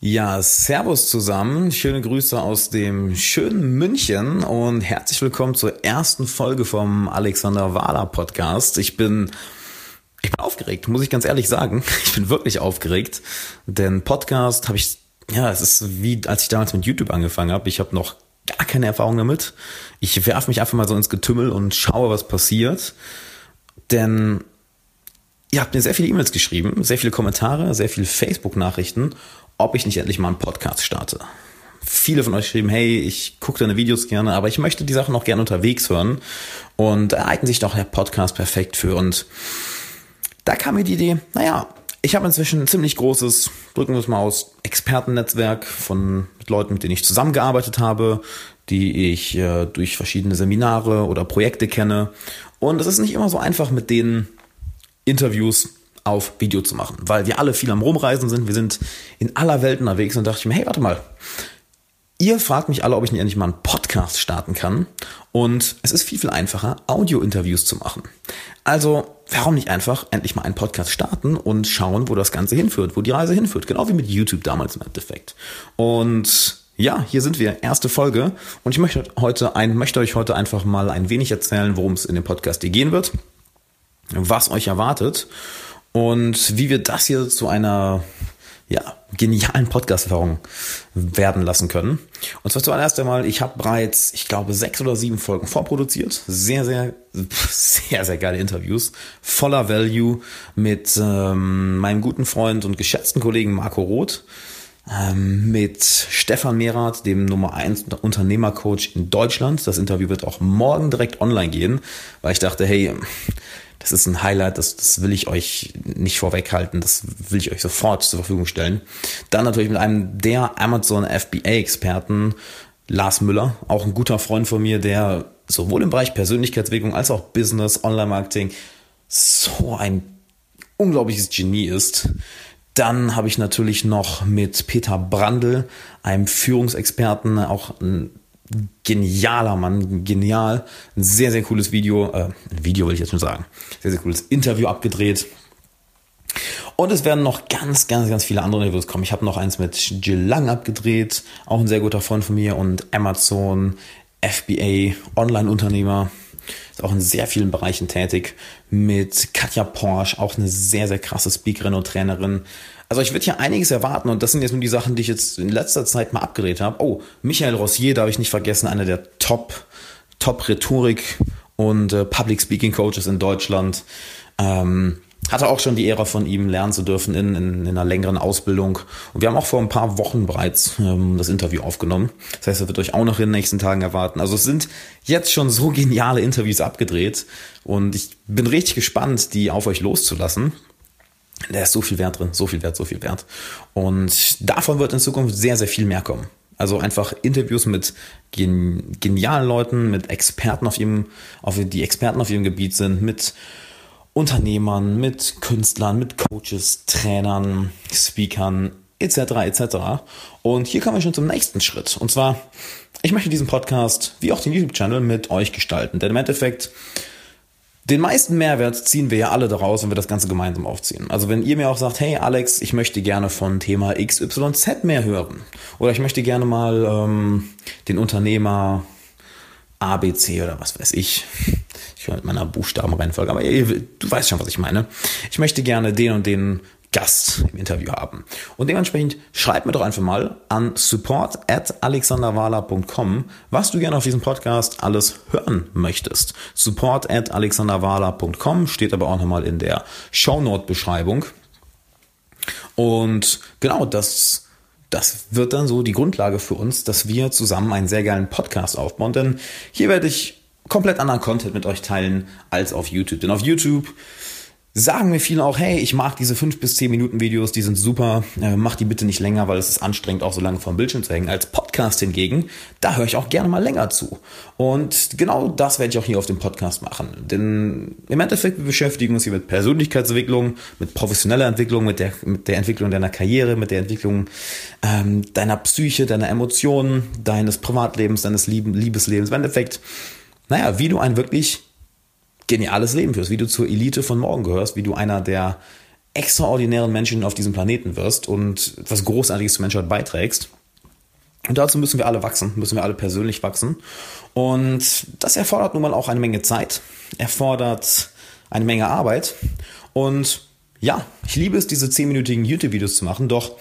Ja, Servus zusammen. Schöne Grüße aus dem schönen München und herzlich willkommen zur ersten Folge vom Alexander Wahler Podcast. Ich bin, ich bin aufgeregt, muss ich ganz ehrlich sagen. Ich bin wirklich aufgeregt, denn Podcast habe ich, ja, es ist wie, als ich damals mit YouTube angefangen habe. Ich habe noch gar keine Erfahrung damit. Ich werfe mich einfach mal so ins Getümmel und schaue, was passiert. Denn ihr habt mir sehr viele E-Mails geschrieben, sehr viele Kommentare, sehr viele Facebook-Nachrichten ob ich nicht endlich mal einen Podcast starte. Viele von euch schrieben, hey, ich gucke deine Videos gerne, aber ich möchte die Sachen noch gerne unterwegs hören. Und da sich doch der Podcast perfekt für. Und da kam mir die Idee, naja, ich habe inzwischen ein ziemlich großes, drücken wir es mal aus, Expertennetzwerk von Leuten, mit denen ich zusammengearbeitet habe, die ich äh, durch verschiedene Seminare oder Projekte kenne. Und es ist nicht immer so einfach, mit denen Interviews auf Video zu machen, weil wir alle viel am Rumreisen sind. Wir sind in aller Welt unterwegs und dachte ich mir, hey, warte mal. Ihr fragt mich alle, ob ich nicht endlich mal einen Podcast starten kann. Und es ist viel, viel einfacher, Audio-Interviews zu machen. Also, warum nicht einfach endlich mal einen Podcast starten und schauen, wo das Ganze hinführt, wo die Reise hinführt. Genau wie mit YouTube damals im Endeffekt. Und ja, hier sind wir, erste Folge. Und ich möchte heute ein, möchte euch heute einfach mal ein wenig erzählen, worum es in dem Podcast hier gehen wird, was euch erwartet und wie wir das hier zu einer ja, genialen Podcast-Erfahrung werden lassen können. Und zwar zuallererst einmal, ich habe bereits, ich glaube, sechs oder sieben Folgen vorproduziert. Sehr, sehr, sehr, sehr geile Interviews. Voller Value mit ähm, meinem guten Freund und geschätzten Kollegen Marco Roth. Ähm, mit Stefan Merath, dem Nummer 1 Unternehmercoach in Deutschland. Das Interview wird auch morgen direkt online gehen, weil ich dachte, hey, das ist ein Highlight, das, das will ich euch nicht vorweghalten, das will ich euch sofort zur Verfügung stellen. Dann natürlich mit einem der Amazon FBA-Experten, Lars Müller, auch ein guter Freund von mir, der sowohl im Bereich Persönlichkeitsentwicklung als auch Business, Online-Marketing so ein unglaubliches Genie ist. Dann habe ich natürlich noch mit Peter Brandl, einem Führungsexperten, auch ein genialer Mann, genial. Ein sehr, sehr cooles Video, äh, Video will ich jetzt schon sagen, sehr, sehr cooles Interview abgedreht. Und es werden noch ganz, ganz, ganz viele andere Interviews kommen. Ich habe noch eins mit Jill Lang abgedreht, auch ein sehr guter Freund von mir und Amazon, FBA, Online-Unternehmer, ist auch in sehr vielen Bereichen tätig. Mit Katja Porsche, auch eine sehr, sehr krasse Speakerin und Trainerin. Also ich würde hier einiges erwarten und das sind jetzt nur die Sachen, die ich jetzt in letzter Zeit mal abgedreht habe. Oh, Michael Rossier darf ich nicht vergessen, einer der Top, Top Rhetorik und äh, Public Speaking Coaches in Deutschland. Ähm, hatte auch schon die Ehre von ihm lernen zu dürfen in, in, in einer längeren Ausbildung. Und wir haben auch vor ein paar Wochen bereits ähm, das Interview aufgenommen. Das heißt, er wird euch auch noch in den nächsten Tagen erwarten. Also es sind jetzt schon so geniale Interviews abgedreht und ich bin richtig gespannt, die auf euch loszulassen. Da ist so viel Wert drin, so viel Wert, so viel Wert. Und davon wird in Zukunft sehr, sehr viel mehr kommen. Also einfach Interviews mit gen genialen Leuten, mit Experten auf ihrem, auf die Experten auf ihrem Gebiet sind, mit Unternehmern, mit Künstlern, mit Coaches, Trainern, Speakern, etc. etc. Und hier kommen wir schon zum nächsten Schritt. Und zwar, ich möchte diesen Podcast wie auch den YouTube-Channel mit euch gestalten. Denn im Endeffekt den meisten Mehrwert ziehen wir ja alle daraus, wenn wir das Ganze gemeinsam aufziehen. Also wenn ihr mir auch sagt, hey Alex, ich möchte gerne von Thema XYZ mehr hören. Oder ich möchte gerne mal ähm, den Unternehmer ABC oder was weiß ich. Ich höre mit meiner Buchstabenreihenfolge, aber ihr, du weißt schon, was ich meine. Ich möchte gerne den und den Gast im Interview haben. Und dementsprechend schreib mir doch einfach mal an support at alexanderwala.com, was du gerne auf diesem Podcast alles hören möchtest. Support at alexanderwala.com steht aber auch nochmal in der Shownote-Beschreibung. Und genau das das wird dann so die Grundlage für uns, dass wir zusammen einen sehr geilen Podcast aufbauen. Denn hier werde ich komplett anderen Content mit euch teilen als auf YouTube. Denn auf YouTube sagen mir viele auch, hey, ich mag diese 5 bis 10 Minuten Videos, die sind super, äh, mach die bitte nicht länger, weil es ist anstrengend, auch so lange vom Bildschirm zu hängen. Als Podcast hingegen, da höre ich auch gerne mal länger zu. Und genau das werde ich auch hier auf dem Podcast machen. Denn im Endeffekt, wir beschäftigen uns hier mit Persönlichkeitsentwicklung, mit professioneller Entwicklung, mit der, mit der Entwicklung deiner Karriere, mit der Entwicklung ähm, deiner Psyche, deiner Emotionen, deines Privatlebens, deines Liebeslebens. Im Endeffekt, naja, wie du ein wirklich geniales Leben führst, wie du zur Elite von morgen gehörst, wie du einer der extraordinären Menschen auf diesem Planeten wirst und etwas Großartiges zur Menschheit beiträgst. Und dazu müssen wir alle wachsen, müssen wir alle persönlich wachsen. Und das erfordert nun mal auch eine Menge Zeit, erfordert eine Menge Arbeit. Und ja, ich liebe es, diese zehnminütigen YouTube-Videos zu machen, doch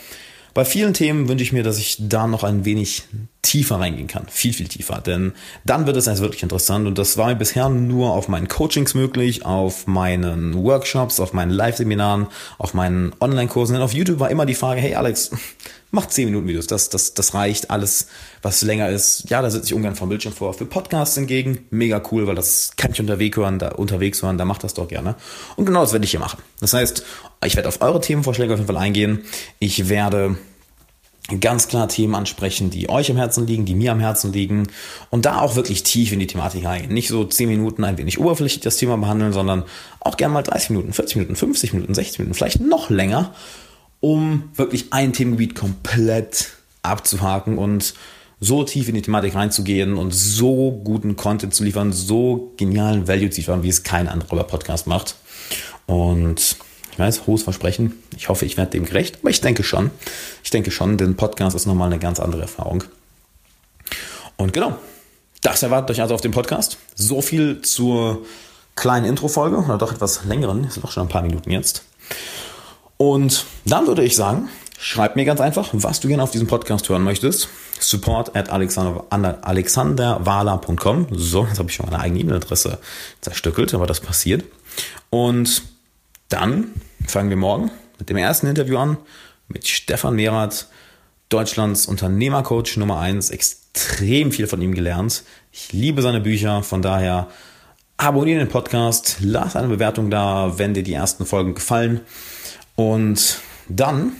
bei vielen Themen wünsche ich mir, dass ich da noch ein wenig tiefer reingehen kann. Viel, viel tiefer. Denn dann wird es erst wirklich interessant. Und das war mir bisher nur auf meinen Coachings möglich, auf meinen Workshops, auf meinen Live-Seminaren, auf meinen Online-Kursen. Denn auf YouTube war immer die Frage, hey Alex, mach 10 Minuten Videos. Das, das, das reicht. Alles, was länger ist, ja, da sitze ich ungern vom Bildschirm vor. Für Podcasts hingegen, mega cool, weil das kann ich unterwegs hören, da, unterwegs hören, da macht das doch gerne. Und genau das werde ich hier machen. Das heißt, ich werde auf eure Themenvorschläge auf jeden Fall eingehen. Ich werde ganz klar Themen ansprechen, die euch am Herzen liegen, die mir am Herzen liegen und da auch wirklich tief in die Thematik reingehen. Nicht so 10 Minuten ein wenig oberflächlich das Thema behandeln, sondern auch gerne mal 30 Minuten, 40 Minuten, 50 Minuten, 60 Minuten, vielleicht noch länger, um wirklich ein Themengebiet komplett abzuhaken und so tief in die Thematik reinzugehen und so guten Content zu liefern, so genialen Value zu liefern, wie es kein anderer Podcast macht. Und ich weiß, hohes Versprechen. Ich hoffe, ich werde dem gerecht, aber ich denke schon. Ich denke schon, denn Podcast ist nochmal eine ganz andere Erfahrung. Und genau, das erwartet euch also auf dem Podcast. So viel zur kleinen Intro-Folge oder doch etwas längeren, ist doch schon ein paar Minuten jetzt. Und dann würde ich sagen, schreib mir ganz einfach, was du gerne auf diesem Podcast hören möchtest. Support at alexanderwala.com. So, jetzt habe ich schon meine eigene E-Mail-Adresse zerstückelt, aber das passiert. Und dann fangen wir morgen mit dem ersten Interview an mit Stefan Mehrath, Deutschlands Unternehmercoach Nummer eins. Extrem viel von ihm gelernt. Ich liebe seine Bücher, von daher abonniere den Podcast, lass eine Bewertung da, wenn dir die ersten Folgen gefallen. Und dann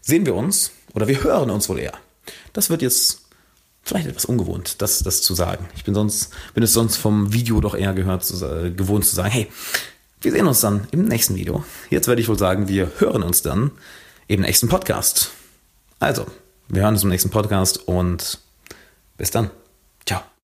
sehen wir uns oder wir hören uns wohl eher. Das wird jetzt vielleicht etwas ungewohnt, das, das zu sagen. Ich bin sonst, bin es sonst vom Video doch eher gehört, zu, äh, gewohnt zu sagen, hey, wir sehen uns dann im nächsten Video. Jetzt werde ich wohl sagen, wir hören uns dann im nächsten Podcast. Also, wir hören uns im nächsten Podcast und bis dann. Ciao.